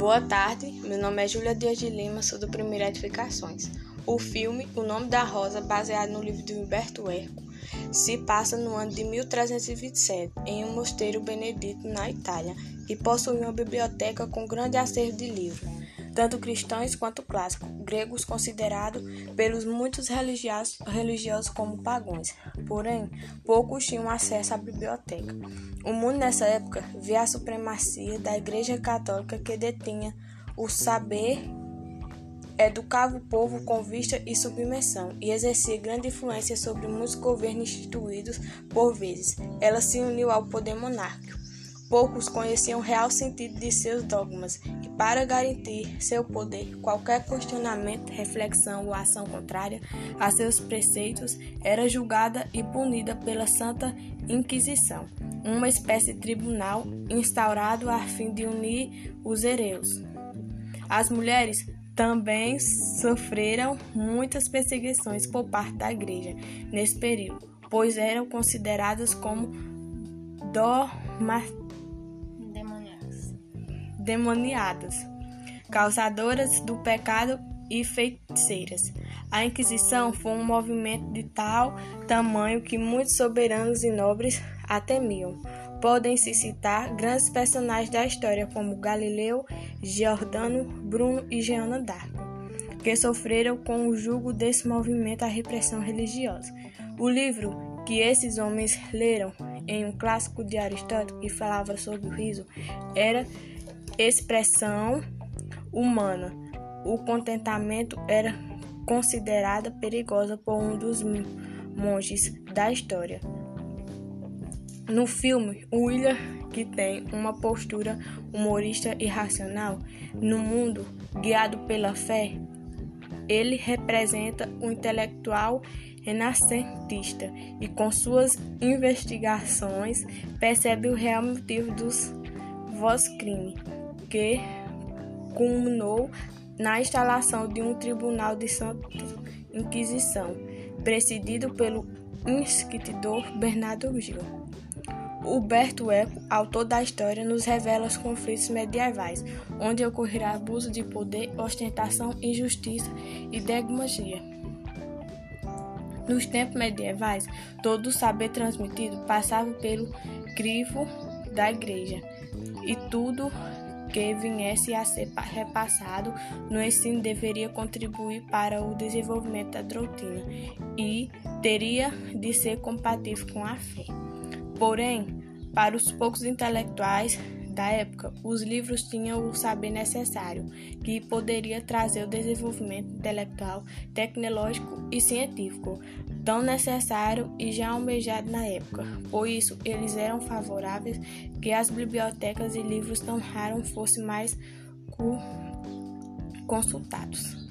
Boa tarde, meu nome é Júlia Dias de Lima, sou do Primeiro Edificações. O filme O Nome da Rosa, baseado no livro de Humberto Eco, se passa no ano de 1327, em um mosteiro benedito na Itália, e possui uma biblioteca com grande acervo de livros tanto cristãos quanto clássicos, gregos considerados pelos muitos religiosos, religiosos como pagãos. Porém, poucos tinham acesso à biblioteca. O mundo nessa época via a supremacia da Igreja Católica que detinha o saber educava o povo com vista e submissão e exercia grande influência sobre muitos governos instituídos por vezes. Ela se uniu ao poder monárquico. Poucos conheciam o real sentido de seus dogmas e, para garantir seu poder, qualquer questionamento, reflexão ou ação contrária a seus preceitos era julgada e punida pela Santa Inquisição, uma espécie de tribunal instaurado a fim de unir os hereus. As mulheres também sofreram muitas perseguições por parte da Igreja nesse período, pois eram consideradas como dormas demoniadas, causadoras do pecado e feiticeiras. A Inquisição foi um movimento de tal tamanho que muitos soberanos e nobres a temiam. Podem-se citar grandes personagens da história como Galileu, Giordano, Bruno e Jeana d'Arc, que sofreram com o jugo desse movimento a repressão religiosa. O livro que esses homens leram em um clássico de Aristóteles que falava sobre o riso era expressão humana. O contentamento era considerada perigosa por um dos monges da história. No filme, William, que tem uma postura humorista e racional no mundo guiado pela fé, ele representa um intelectual renascentista e com suas investigações percebe o real motivo dos voz crime que culminou na instalação de um tribunal de Santa Inquisição, presidido pelo inquisidor Bernardo Gil. Huberto Eco, autor da história, nos revela os conflitos medievais, onde ocorrerá abuso de poder, ostentação, injustiça e demagogia. Nos tempos medievais, todo o saber transmitido passava pelo crivo da igreja, e tudo que viesse a ser repassado no ensino deveria contribuir para o desenvolvimento da doutrina e teria de ser compatível com a fé. Porém, para os poucos intelectuais da época, os livros tinham o saber necessário, que poderia trazer o desenvolvimento intelectual, tecnológico e científico, tão necessário e já almejado na época. Por isso, eles eram favoráveis que as bibliotecas e livros tão raros fossem mais consultados.